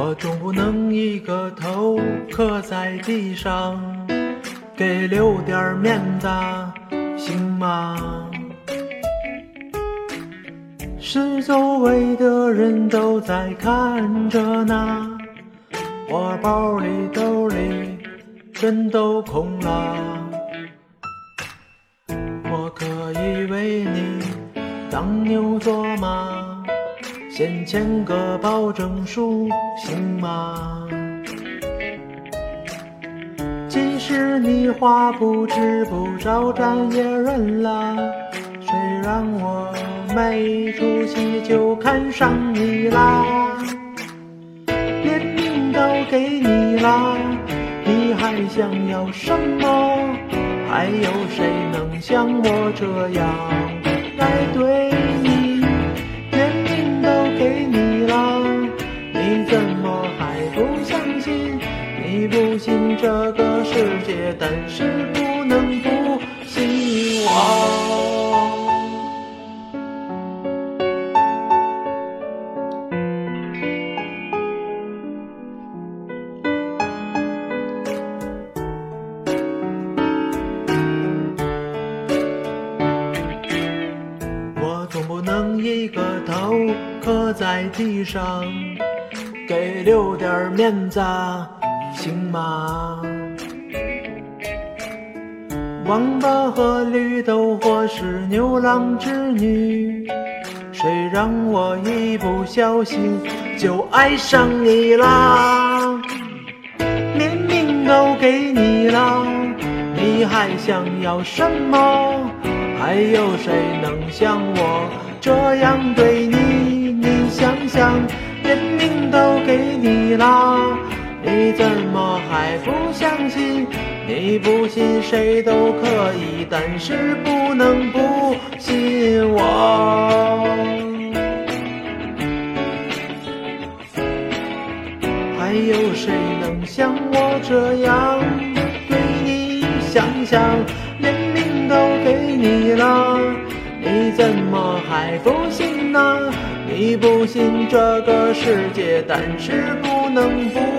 我总不能一个头磕在地上，给留点面子，行吗？是周围的人都在看着呢，我包里兜里全都空了，我可以为你当牛做马，先签个保证书行吗？即使你话不知不着站也认了，虽然我没出息就看上你啦，连命都给你啦，你还想要什么？还有谁能像我这样来对你不信这个世界，但是不能不信我。我总不能一个头磕在地上，给留点面子，行吗？王八和绿豆或是牛郎织女，谁让我一不小心就爱上你啦？明明都给你了，你还想要什么？还有谁能像我这样对？你你了，你怎么还不相信？你不信谁都可以，但是不能不信我。还有谁能像我这样对你？想想，连命都给你了，你怎么还不信呢？你不信这个世界，但是不能不